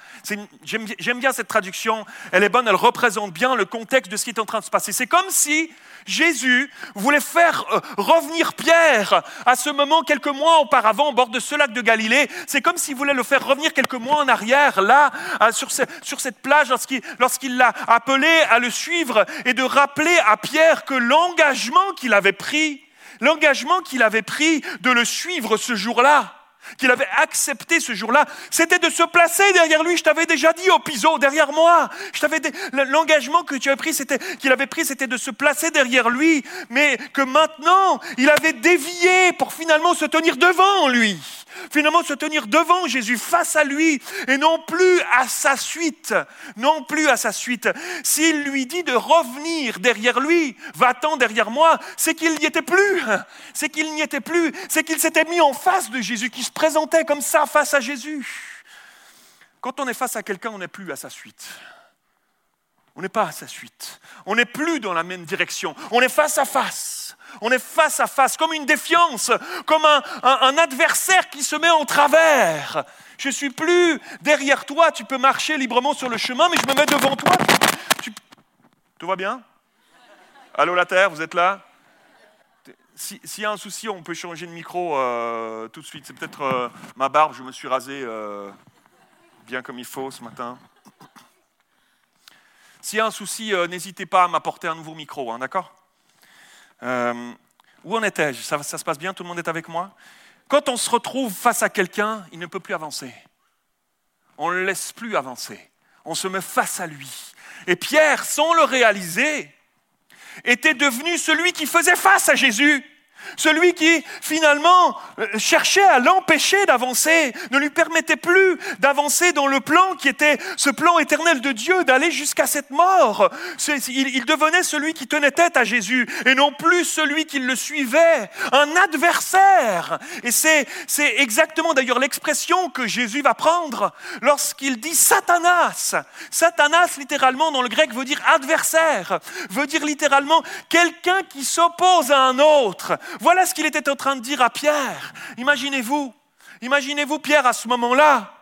J'aime bien cette traduction, elle est bonne, elle représente bien le contexte de ce qui est en train de se passer. C'est comme si Jésus voulait faire euh, revenir Pierre à ce moment quelques mois auparavant au bord de ce lac de Galilée. C'est comme s'il voulait le faire revenir quelques mois en arrière, là, sur, sur cette plage, lorsqu'il l'a appelé à le suivre et de rappeler à Pierre que l'engagement qu'il avait pris, l'engagement qu'il avait pris de le suivre ce jour-là, qu'il avait accepté ce jour-là, c'était de se placer derrière lui. Je t'avais déjà dit au piso, derrière moi. Je t'avais l'engagement que tu avais pris, c'était qu'il avait pris, c'était de se placer derrière lui, mais que maintenant il avait dévié pour finalement se tenir devant lui finalement se tenir devant Jésus, face à lui, et non plus à sa suite, non plus à sa suite. S'il lui dit de revenir derrière lui, va-t'en derrière moi, c'est qu'il n'y était plus, c'est qu'il n'y était plus, c'est qu'il s'était mis en face de Jésus, qui se présentait comme ça face à Jésus. Quand on est face à quelqu'un, on n'est plus à sa suite. On n'est pas à sa suite. On n'est plus dans la même direction. On est face à face. On est face à face, comme une défiance, comme un, adversaire qui se met en travers. Je suis plus derrière toi, tu peux marcher librement sur le chemin, mais je me mets devant toi. Tout va bien? Allô la Terre, vous êtes là? S'il y a un souci, on peut changer de micro euh, tout de suite. C'est peut-être euh, ma barbe, je me suis rasé euh, bien comme il faut ce matin. S'il y a un souci, n'hésitez pas à m'apporter un nouveau micro, hein, d'accord Où en étais-je? Ça, ça se passe bien? Tout le monde est avec moi? Quand on se retrouve face à quelqu'un, il ne peut plus avancer. On ne le laisse plus avancer. On se met face à lui. Et Pierre, sans le réaliser, était devenu celui qui faisait face à Jésus. Celui qui finalement euh, cherchait à l'empêcher d'avancer, ne lui permettait plus d'avancer dans le plan qui était ce plan éternel de Dieu, d'aller jusqu'à cette mort. Il, devenait celui qui tenait tête à Jésus et non plus celui qui le suivait, un adversaire. Et c'est exactement d'ailleurs l'expression que Jésus va prendre lorsqu'il dit Satanas. Satanas, littéralement, dans le grec, veut dire adversaire, veut dire littéralement quelqu'un qui s'oppose à un autre. Voilà ce qu'il était en train de dire à Pierre. Imaginez-vous, imaginez-vous Pierre à ce moment-là.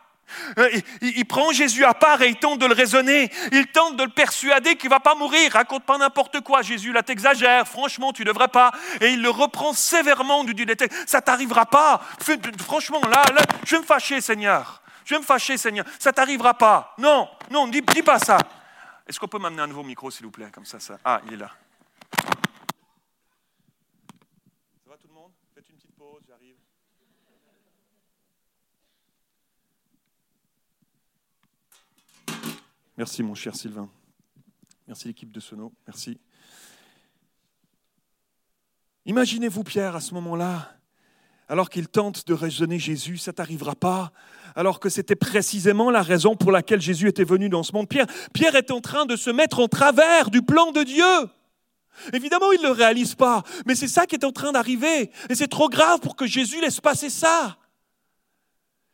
Euh, il, prend Jésus à part et il tente de le raisonner. Il tente de le persuader qu'il ne va pas mourir. Raconte pas n'importe quoi. Jésus, là, t'exagères. Franchement, tu ne devrais pas. Et il le reprend sévèrement du dit Ça t'arrivera pas. Franchement, là, là, je vais me fâcher, Seigneur. Je vais me fâcher, Seigneur. Ça t'arrivera pas. Non, non, dis, dis pas ça. Est-ce qu'on peut m'amener un nouveau micro, s'il vous plaît, comme ça, ça? Ah, il est là. Merci mon cher Sylvain. Merci l'équipe de Sono. Merci. Imaginez-vous Pierre à ce moment-là, alors qu'il tente de raisonner Jésus, ça t'arrivera pas, alors que c'était précisément la raison pour laquelle Jésus était venu dans ce monde. Pierre, Pierre est en train de se mettre en travers du plan de Dieu. Évidemment, il ne le réalise pas, mais c'est ça qui est en train d'arriver. Et c'est trop grave pour que Jésus laisse passer ça.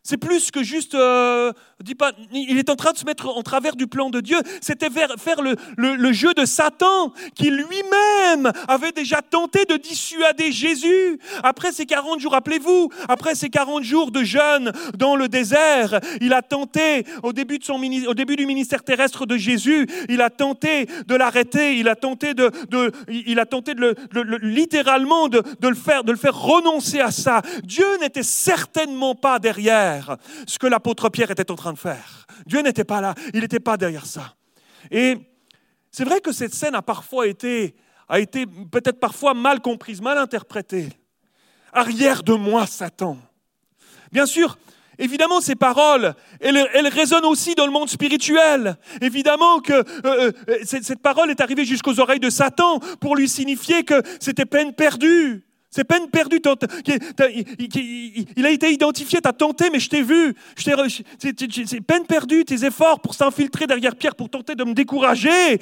C'est plus que juste, euh, dis pas, il est en train de se mettre en travers du plan de Dieu. C'était faire le, le, jeu de Satan, qui lui-même avait déjà tenté de dissuader Jésus. Après ces 40 jours, rappelez-vous, après ces 40 jours de jeûne dans le désert, il a tenté, au début, du ministère terrestre de Jésus, il a tenté de l'arrêter, il a tenté de, il a tenté de le, littéralement de, le faire, de le faire renoncer à ça. Dieu n'était certainement pas derrière ce que l'apôtre Pierre était en train de faire. Dieu n'était pas là, il n'était pas derrière ça. Et c'est vrai que cette scène a parfois été, a été peut-être parfois mal comprise, mal interprétée. Arrière de moi, Satan. Bien sûr, Évidemment, ces paroles, elles, résonnent aussi dans le monde spirituel. Évidemment que euh, euh, cette parole est arrivée jusqu'aux oreilles de Satan pour lui signifier que c'était peine perdue. C'est peine perdue. Il a été identifié, tu as tenté, mais je t'ai vu. C'est peine perdue, tes efforts pour s'infiltrer derrière Pierre, pour tenter de me décourager.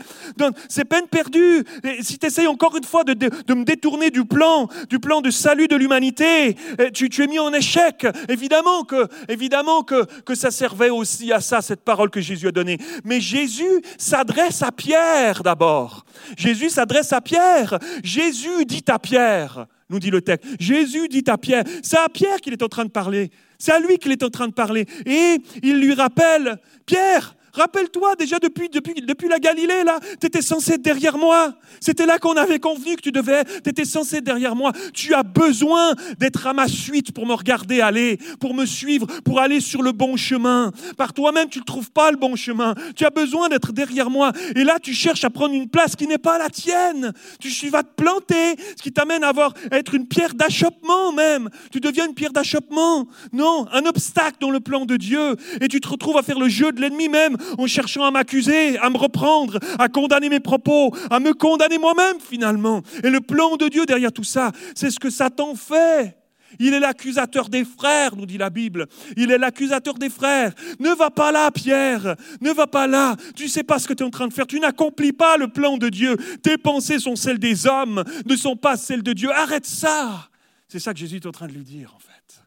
C'est peine perdue. Si tu essayes encore une fois de, me détourner du plan, du plan de salut de l'humanité, eh, tu, es mis en échec. Évidemment que, évidemment que, que ça servait aussi à ça, cette parole que Jésus a donnée. Mais Jésus s'adresse à Pierre d'abord. Jésus s'adresse à Pierre. Jésus dit à Pierre, nous dit le texte. Jésus dit à Pierre, c'est à Pierre qu'il est en train de parler. C'est à lui qu'il est en train de parler. Et il lui rappelle, Pierre, Rappelle-toi déjà depuis, depuis, depuis la Galilée, là, tu étais censé être derrière moi. C'était là qu'on avait convenu que tu devais, tu étais censé être derrière moi. Tu as besoin d'être à ma suite pour me regarder aller, pour me suivre, pour aller sur le bon chemin. Par toi-même, tu ne trouves pas le bon chemin. Tu as besoin d'être derrière moi. Et là, tu cherches à prendre une place qui n'est pas la tienne. Tu vas te planter, ce qui t'amène à, avoir, à être une pierre d'achoppement même. Tu deviens une pierre d'achoppement. Non, un obstacle dans le plan de Dieu. Et tu te retrouves à faire le jeu de l'ennemi même en cherchant à m'accuser, à me reprendre, à condamner mes propos, à me condamner moi-même finalement. Et le plan de Dieu derrière tout ça, c'est ce que Satan fait. Il est l'accusateur des frères, nous dit la Bible. Il est l'accusateur des frères. Ne va pas là, Pierre. Ne va pas là. Tu ne sais pas ce que tu es en train de faire. Tu n'accomplis pas le plan de Dieu. Tes pensées sont celles des hommes, ne sont pas celles de Dieu. Arrête ça. C'est ça que Jésus est en train de lui dire, en fait.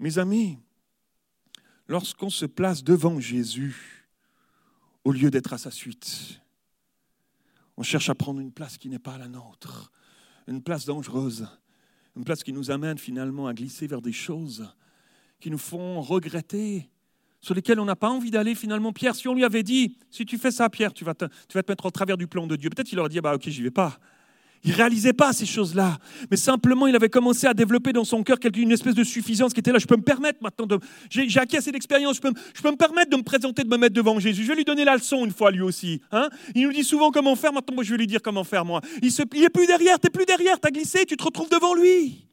Mes amis, lorsqu'on se place devant Jésus, au lieu d'être à sa suite. On cherche à prendre une place qui n'est pas la nôtre, une place dangereuse, une place qui nous amène finalement à glisser vers des choses qui nous font regretter, sur lesquelles on n'a pas envie d'aller finalement. Pierre, si on lui avait dit, si tu fais ça, Pierre, tu vas te, tu vas te mettre au travers du plan de Dieu, peut-être qu'il aurait dit, bah ok, j'y vais pas. Il réalisait pas ces choses-là, mais simplement il avait commencé à développer dans son cœur une espèce de suffisance qui était là. Je peux me permettre maintenant de. J'ai acquis assez d'expérience, je peux, je peux me permettre de me présenter, de me mettre devant Jésus. Je vais lui donner la leçon une fois lui aussi. Hein il nous dit souvent comment faire, maintenant moi je vais lui dire comment faire moi. Il, se, plus derrière, tu n'es plus derrière, tu as glissé, tu te retrouves devant lui.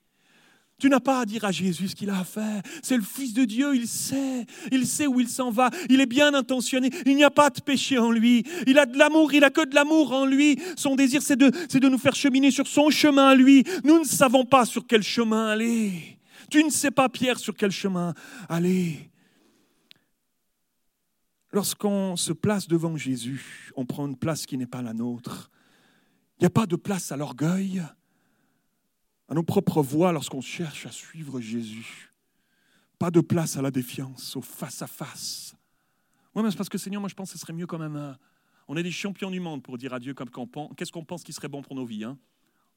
Tu n'as pas à dire à Jésus ce qu'il a à faire. C'est le Fils de Dieu, il sait. Il sait où il s'en va. Il est bien intentionné. Il n'y a pas de péché en lui. Il a de l'amour, il a que de l'amour en lui. Son désir, c'est de, de nous faire cheminer sur son chemin à lui. Nous ne savons pas sur quel chemin aller. Tu ne sais pas, Pierre, sur quel chemin aller. Lorsqu'on se place devant Jésus, on prend une place qui n'est pas la nôtre. Il n'y a pas de place à l'orgueil à nos propres voix lorsqu'on cherche à suivre Jésus. Pas de place à la défiance, au face-à-face. Oui, mais c'est parce que Seigneur, moi je pense que ce serait mieux quand même. Hein. On est des champions du monde pour dire à Dieu qu'est-ce qu'on pense qui serait bon pour nos vies. Hein?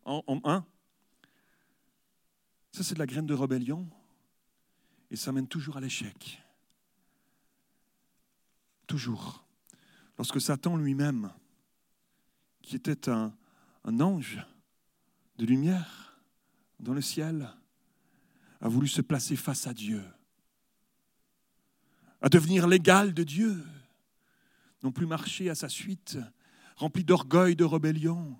En, un, ça c'est de la graine de rébellion et ça mène toujours à l'échec. Toujours. Lorsque Satan lui-même, qui était un ange de lumière, dans le ciel a voulu se placer face à Dieu, à devenir l'égal de Dieu, non plus marcher à sa suite, rempli d'orgueil, de rébellion.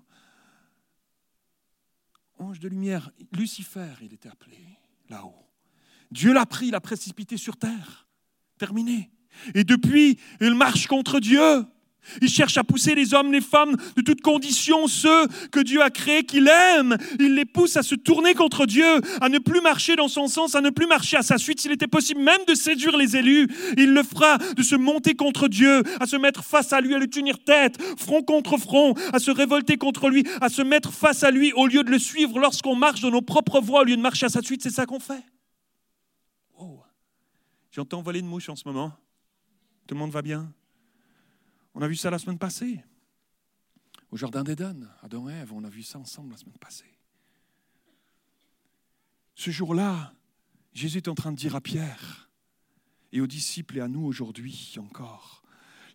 Ange de lumière, Lucifer, il était appelé là-haut. Dieu l'a pris, l'a précipité sur terre. Terminé. Et depuis, il marche contre Dieu. Il cherche à pousser les hommes, les femmes de toutes conditions, ceux que Dieu a créés, qu'il aime. Il les pousse à se tourner contre Dieu, à ne plus marcher dans son sens, à ne plus marcher à sa suite. S'il était possible même de séduire les élus, il le fera, de se monter contre Dieu, à se mettre face à lui, à lui tenir tête, front contre front, à se révolter contre lui, à se mettre face à lui au lieu de le suivre lorsqu'on marche dans nos propres voies, au lieu de marcher à sa suite. C'est ça qu'on fait. Oh. J'entends voler de mouches en ce moment. Tout le monde va bien? On a vu ça la semaine passée. Au Jardin d'Éden, Adam et Ève, on a vu ça ensemble la semaine passée. Ce jour-là, Jésus est en train de dire à Pierre et aux disciples et à nous aujourd'hui encore,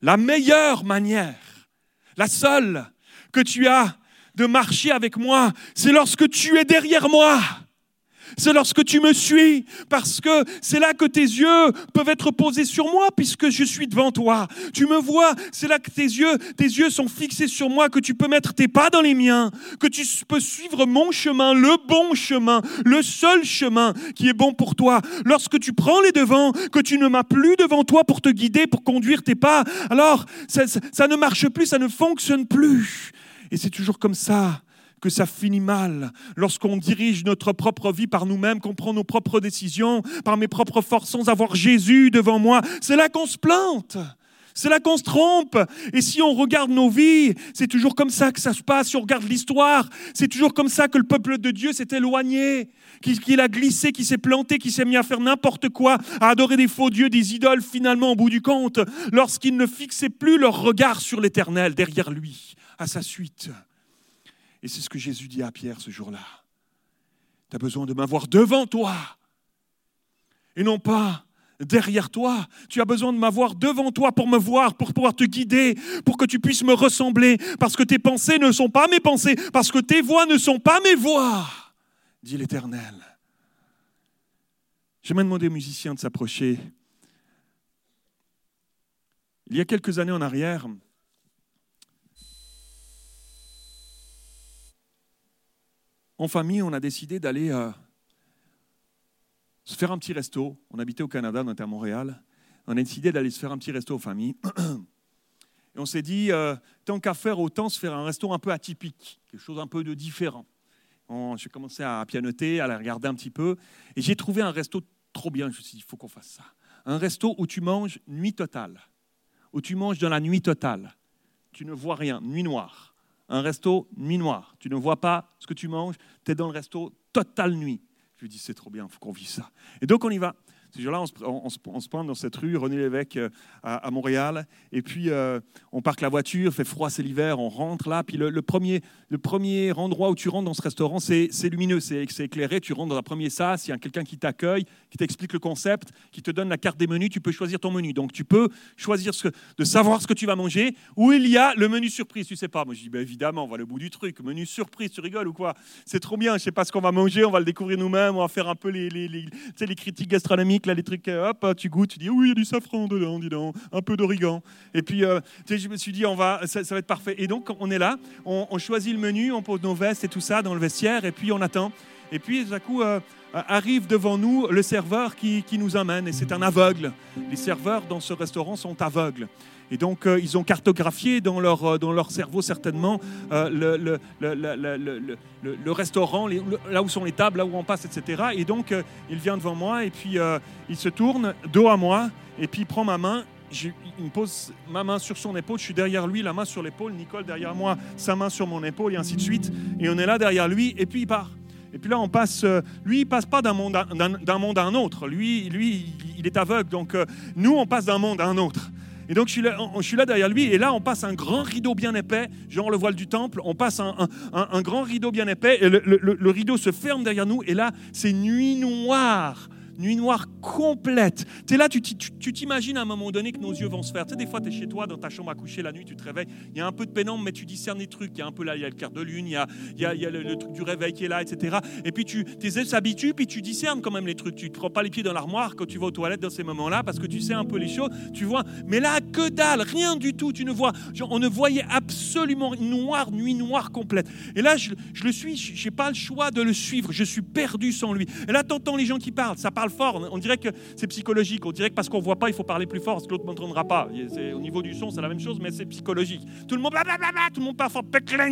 la meilleure manière, la seule que tu as de marcher avec moi, c'est lorsque tu es derrière moi. C'est lorsque tu me suis, parce que c'est là que tes yeux peuvent être posés sur moi, puisque je suis devant toi. Tu me vois, c'est là que tes yeux, tes yeux sont fixés sur moi, que tu peux mettre tes pas dans les miens, que tu peux suivre mon chemin, le bon chemin, le seul chemin qui est bon pour toi. Lorsque tu prends les devants, que tu ne m'as plus devant toi pour te guider, pour conduire tes pas, alors ça, ça ne marche plus, ça ne fonctionne plus. Et c'est toujours comme ça que ça finit mal lorsqu'on dirige notre propre vie par nous-mêmes, qu'on prend nos propres décisions par mes propres forces sans avoir Jésus devant moi. C'est là qu'on se plante. C'est là qu'on se trompe. Et si on regarde nos vies, c'est toujours comme ça que ça se passe. Si on regarde l'histoire, c'est toujours comme ça que le peuple de Dieu s'est éloigné, qu'il a glissé, qu'il s'est planté, qu'il s'est mis à faire n'importe quoi, à adorer des faux dieux, des idoles, finalement, au bout du compte, lorsqu'ils ne fixaient plus leur regard sur l'éternel derrière lui, à sa suite. Et c'est ce que Jésus dit à Pierre ce jour-là. Tu as besoin de m'avoir devant toi et non pas derrière toi. Tu as besoin de m'avoir devant toi pour me voir, pour pouvoir te guider, pour que tu puisses me ressembler, parce que tes pensées ne sont pas mes pensées, parce que tes voix ne sont pas mes voix, dit l'Éternel. J'aimerais demander aux musiciens de s'approcher. Il y a quelques années en arrière, en famille, on a décidé d'aller euh, se faire un petit resto. On habitait au Canada, on était à Montréal. On a décidé d'aller se faire un petit resto en famille. (clears throat) Et on s'est dit, euh, tant qu'à faire, autant se faire un resto un peu atypique, quelque chose un peu de différent. J'ai commencé à pianoter, à la regarder un petit peu. Et j'ai trouvé un resto trop bien. Je me suis dit, il faut qu'on fasse ça. Un resto où tu manges nuit totale. Où tu manges dans la nuit totale. Tu ne vois rien, nuit noire un resto nuit noire. Tu ne vois pas ce que tu manges, tu es dans le resto totale nuit. Je lui dis, c'est trop bien, il faut qu'on vive ça. Et donc on y va. Ce jour-là, on, se pointe dans cette rue, René Lévesque euh, à, Montréal, et puis euh, on parque la voiture, fait froid, c'est l'hiver, on rentre là, puis le, premier, le premier endroit où tu rentres dans ce restaurant, c'est lumineux, c'est éclairé, tu rentres dans un premier sas, il y a quelqu'un qui t'accueille, qui t'explique le concept, qui te donne la carte des menus, tu peux choisir ton menu. Donc tu peux choisir de savoir ce que tu vas manger, ou il y a le menu surprise, tu sais pas. Moi je dis, ben, évidemment, on va le bout du truc, menu surprise, tu rigoles ou quoi? C'est trop bien, je sais pas ce qu'on va manger, on va le découvrir nous-mêmes, on va faire un peu les critiques gastronomiques, là, trucs, euh, hop, tu goûtes, tu dis, oui, il y a du safran dedans, dis donc, un peu d'origan. Et puis, euh, je me suis dit, on va, ça, va être parfait. Et donc, on est là, on, choisit le menu, on pose nos vestes et tout ça dans le vestiaire, et puis on attend. Et puis, tout à coup, euh, arrive devant nous le serveur qui, qui nous amène, et c'est un aveugle. Les serveurs dans ce restaurant sont aveugles. Et donc, euh, ils ont cartographié dans leur, euh, dans leur cerveau certainement euh, le, le, le, restaurant, là où sont les tables, là où on passe, etc. Et donc, il vient devant moi et puis il se tourne dos à moi et puis il prend ma main. il me pose ma main sur son épaule, je suis derrière lui, la main sur l'épaule, Nicole derrière moi, sa main sur mon épaule, et ainsi de suite. Et on est là derrière lui, et puis il part. Et puis là, on passe. lui, il passe pas d'un monde, d'un monde à un autre. Lui, lui, il est aveugle. Donc, nous, on passe d'un monde à un autre. Et donc je suis, là, derrière lui, et là on passe un grand rideau bien épais, genre le voile du temple, on passe un, grand rideau bien épais, et le, rideau se ferme derrière nous, et là c'est nuit noire nuit noire complète. Tu es là, tu t'imagines à un moment donné que nos yeux vont se faire. Tu sais, des fois, tu es chez toi, dans ta chambre à coucher la nuit, tu te réveilles, il y a un peu de pénombre, mais tu discernes des trucs. Il y a un peu là, il y a le quart de lune, il y a, y a, y a le, truc du réveil qui est là, etc. Et puis tu, tes yeux s'habituent, puis tu discernes quand même les trucs. Tu ne prends pas les pieds dans l'armoire quand tu vas aux toilettes dans ces moments-là, parce que tu sais un peu les choses, tu vois. Mais là, que dalle, rien du tout, tu ne vois. on ne voyait absolument noir, nuit noire complète. Et là, je, je le suis, je n'ai pas le choix de le suivre, je suis perdu sans lui. Et là, tu entends les gens qui parlent, ça parle fort, on dirait que c'est psychologique. On dirait que parce qu'on ne voit pas, il faut parler plus fort, parce que l'autre n'entendra pas. Au niveau du son, c'est la même chose, mais c'est psychologique. Tout le monde, blablabla, tout le monde parle fort,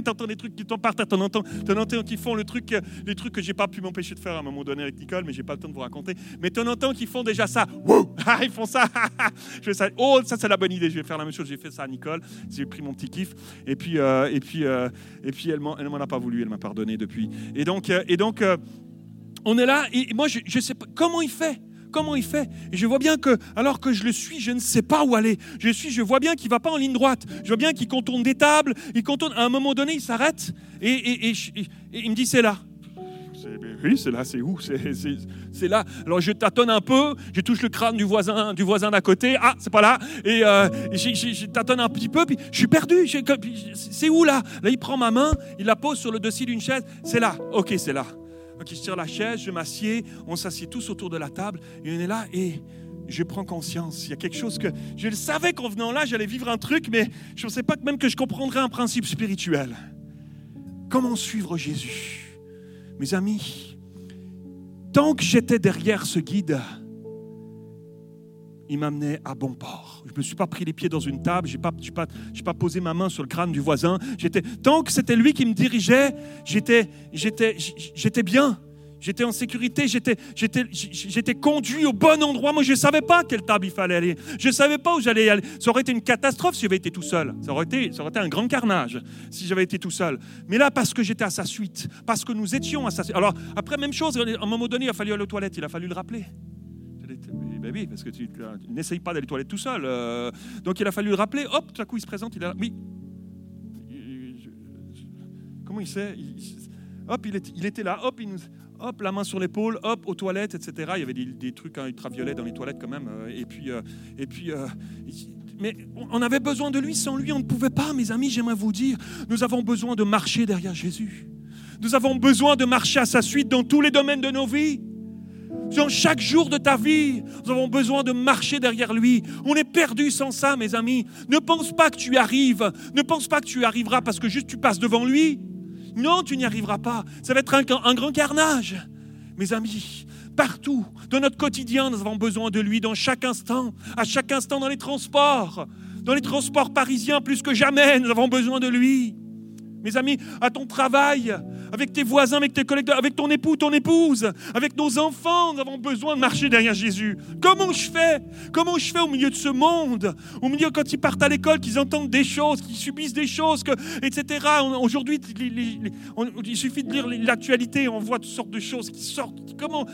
entends des trucs qui t'en partent, t'en entends, entends qui font le truc, les trucs que j'ai pas pu m'empêcher de faire à un moment donné avec Nicole, mais j'ai pas le temps de vous raconter. Mais t'en entends qui font déjà ça. (laughs) Ah, ils font ça. (laughs) je fais ça. Oh, ça c'est la bonne idée. Je vais faire la même chose. J'ai fait ça à Nicole. J'ai pris mon petit kiff. Et puis, euh, et puis, euh, et puis, elle m'en a pas voulu. Elle m'a pardonné depuis. Et donc, euh, et donc, on est là. Et moi, je, je sais pas comment il fait? Comment il fait? Et je vois bien que, alors que je le suis, je ne sais pas où aller. Je suis, je vois bien qu'il va pas en ligne droite. Je vois bien qu'il contourne des tables. Il contourne. À un moment donné, il s'arrête et, et, il me dit c'est là. Oui, c'est là, c'est où? C'est là. Alors je tâtonne un peu, je touche le crâne du voisin, du voisin d'à côté. Ah, c'est pas là. Et euh, je tâtonne un petit peu, puis je suis perdu. C'est où là? Là, il prend ma main, il la pose sur le dossier d'une chaise. C'est là. Ok, c'est là. Ok, je tire la chaise, je m'assieds, on s'assied tous autour de la table, et on est là, et je prends conscience. Il y a quelque chose que je le savais qu'en venant là, j'allais vivre un truc, mais je ne pensais pas même que je comprendrais un principe spirituel. Comment suivre Jésus? Mes amis, tant que j'étais derrière ce guide, il m'amenait à bon port. Je ne me suis pas pris les pieds dans une table, je n'ai pas, pas, pas, posé ma main sur le crâne du voisin. Tant que c'était lui qui me dirigeait, j'étais bien. J'étais en sécurité, j'étais conduit au bon endroit. Moi, je ne savais pas quelle table il fallait aller. Je ne savais pas où j'allais aller. Ça aurait été une catastrophe si j'avais été tout seul. Ça aurait été, ça aurait été un grand carnage si j'avais été tout seul. Mais là, parce que j'étais à sa suite, parce que nous étions à sa suite. Alors, après, même chose, à un moment donné, il a fallu aller aux toilettes, il a fallu le rappeler. Ben oui, parce que tu, n'essayes pas d'aller aux toilettes tout seul. Euh. donc il a fallu le rappeler. Hop, tout à coup il se présente. Il a, oui. Comment il sait? Hop, il, était là. Hop, la main sur l'épaule. Hop, aux toilettes, etc. Il y avait des, trucs ultraviolets dans les toilettes quand même. Euh, et puis, euh, et puis. mais on avait besoin de lui. Sans lui, on ne pouvait pas, mes amis. J'aimerais vous dire, nous avons besoin de marcher derrière Jésus. Nous avons besoin de marcher à sa suite dans tous les domaines de nos vies. Dans chaque jour de ta vie, nous avons besoin de marcher derrière lui. On est perdu sans ça, mes amis. Ne pense pas que tu arrives. Ne pense pas que tu arriveras parce que juste tu passes devant lui. Non, tu n'y arriveras pas. Ça va être un, un grand carnage. Mes amis, partout, dans notre quotidien, nous avons besoin de lui dans chaque instant, à chaque instant dans les transports. Dans les transports parisiens, plus que jamais, nous avons besoin de lui. Mes amis, à ton travail, avec tes voisins, avec tes collègues, avec ton époux, ton épouse, avec nos enfants. Nous avons besoin de marcher derrière Jésus. Comment je fais? Comment je fais au milieu de ce monde? Au milieu, quand ils partent à l'école, qu'ils entendent des choses, qu'ils subissent des choses, que, etc. Aujourd'hui, il suffit de lire l'actualité, on voit toutes sortes de choses qui sortent. Comment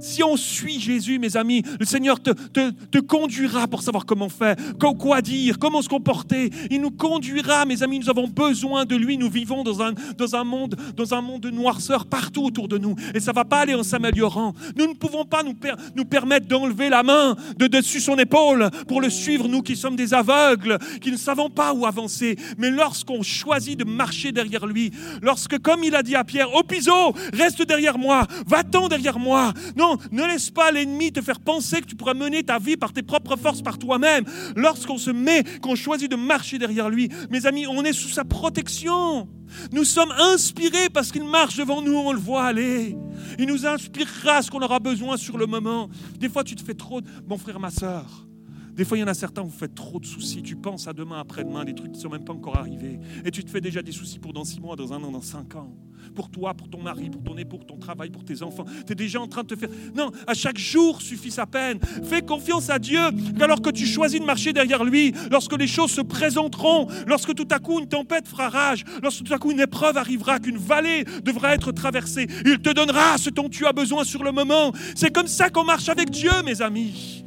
Si on suit Jésus, mes amis, le Seigneur te, conduira pour savoir comment faire, quoi dire, comment se comporter. Il nous conduira, mes amis. Nous avons besoin de lui. Nous vivons dans un, dans un monde, dans un monde de noirceur partout autour de nous. Et ça ne va pas aller en s'améliorant. Nous ne pouvons pas nous, permettre d'enlever la main de dessus son épaule pour le suivre, nous qui sommes des aveugles, qui ne savons pas où avancer. Mais lorsqu'on choisit de marcher derrière lui, lorsque, comme il a dit à Pierre, au piso, reste derrière moi, va-t'en derrière moi. Non, ne laisse pas l'ennemi te faire penser que tu pourras mener ta vie par tes propres forces, par toi-même. Lorsqu'on se met, qu'on choisit de marcher derrière lui, mes amis, on est sous sa protection. Nous sommes inspirés parce qu'il marche devant nous, on le voit aller. Il nous inspirera ce qu'on aura besoin sur le moment. Des fois, tu te fais trop, mon frère, ma soeur. Des fois, il y en a certains, vous faites trop de soucis. Tu penses à demain, après-demain, des trucs qui ne sont même pas encore arrivés. Et tu te fais déjà des soucis pour dans six mois, dans un an, dans cinq ans. Pour toi, pour ton mari, pour ton époux, pour ton travail, pour tes enfants. Tu es déjà en train de te faire. Non, à chaque jour suffit sa peine. Fais confiance à Dieu qu'alors que tu choisis de marcher derrière lui, lorsque les choses se présenteront, lorsque tout à coup une tempête fera rage, lorsque tout à coup une épreuve arrivera, qu'une vallée devra être traversée, il te donnera ce dont tu as besoin sur le moment. C'est comme ça qu'on marche avec Dieu, mes amis.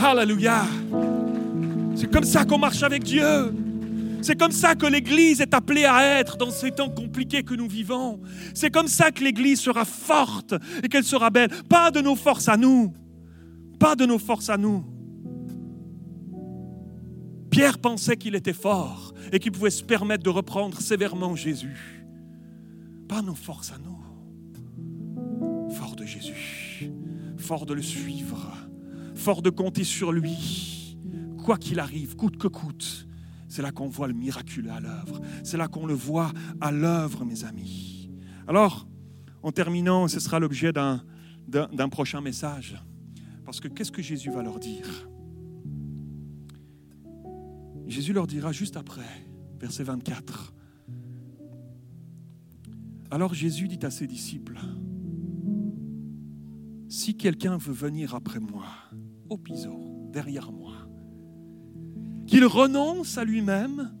Alléluia. C'est comme ça qu'on marche avec Dieu. C'est comme ça que l'Église est appelée à être dans ces temps compliqués que nous vivons. C'est comme ça que l'Église sera forte et qu'elle sera belle. Pas de nos forces à nous. Pas de nos forces à nous. Pierre pensait qu'il était fort et qu'il pouvait se permettre de reprendre sévèrement Jésus. Pas nos forces à nous. Fort de Jésus. Fort de le suivre fort de compter sur lui, quoi qu'il arrive, coûte que coûte. C'est là qu'on voit le miraculeux à l'œuvre. C'est là qu'on le voit à l'œuvre, mes amis. Alors, en terminant, ce sera l'objet d'un, prochain message. Parce que qu'est-ce que Jésus va leur dire? Jésus leur dira juste après, verset 24. Alors Jésus dit à ses disciples, si quelqu'un veut venir après moi, au piso, derrière moi. Qu'il renonce à lui-même,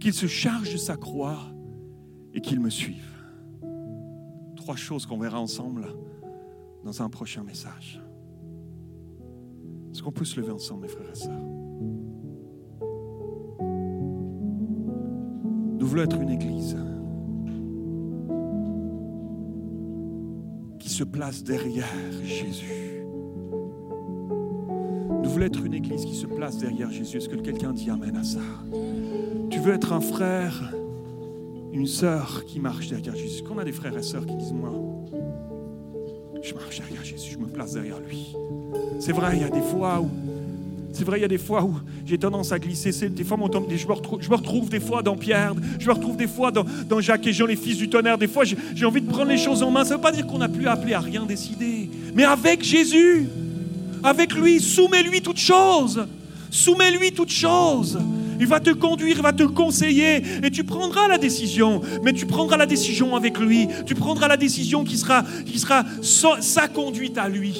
qu'il se charge de sa croix et qu'il me suive. Trois choses qu'on verra ensemble dans un prochain message. Est-ce qu'on peut se lever ensemble, mes frères et sœurs? Nous voulons être une église qui se place derrière Jésus être une église qui se place derrière Jésus. Est-ce que quelqu'un dit Amen à ça? Tu veux être un frère, une sœur qui marche derrière Jésus qu'on a des frères et sœurs qui disent Moi, je marche derrière Jésus, je me place derrière lui? C'est vrai, il y a des fois où. C'est vrai, il y a des fois où j'ai tendance à glisser. Des fois, mon temps, je, me retrouve, je me retrouve des fois dans Pierre, je me retrouve des fois dans, dans Jacques et Jean, les fils du tonnerre. Des fois, j'ai envie de prendre les choses en main. Ça ne veut pas dire qu'on n'a plus appelé à rien décider. Mais avec Jésus, avec lui, soumets-lui toutes choses. Soumets-lui toutes choses. Il va te conduire, il va te conseiller et tu prendras la décision. Mais tu prendras la décision avec lui. Tu prendras la décision qui sera, qui sera sa conduite à lui.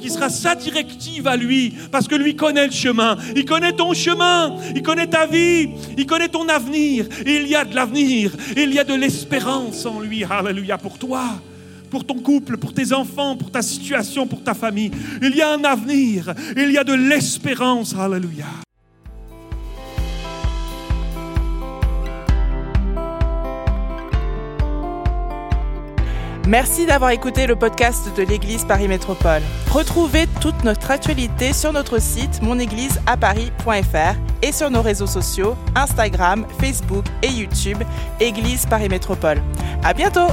Qui sera sa directive à lui, parce que lui connaît le chemin, il connaît ton chemin, il connaît ta vie, il connaît ton avenir, et il y a de l'avenir, il y a de l'espérance en lui, alléluia, pour toi pour ton couple, pour tes enfants, pour ta situation, pour ta famille. Il y a un avenir, il y a de l'espérance. Alléluia. Merci d'avoir écouté le podcast de l'Église Paris Métropole. Retrouvez toute notre actualité sur notre site monégliseaparis.fr et sur nos réseaux sociaux Instagram, Facebook et YouTube Église Paris Métropole. À bientôt!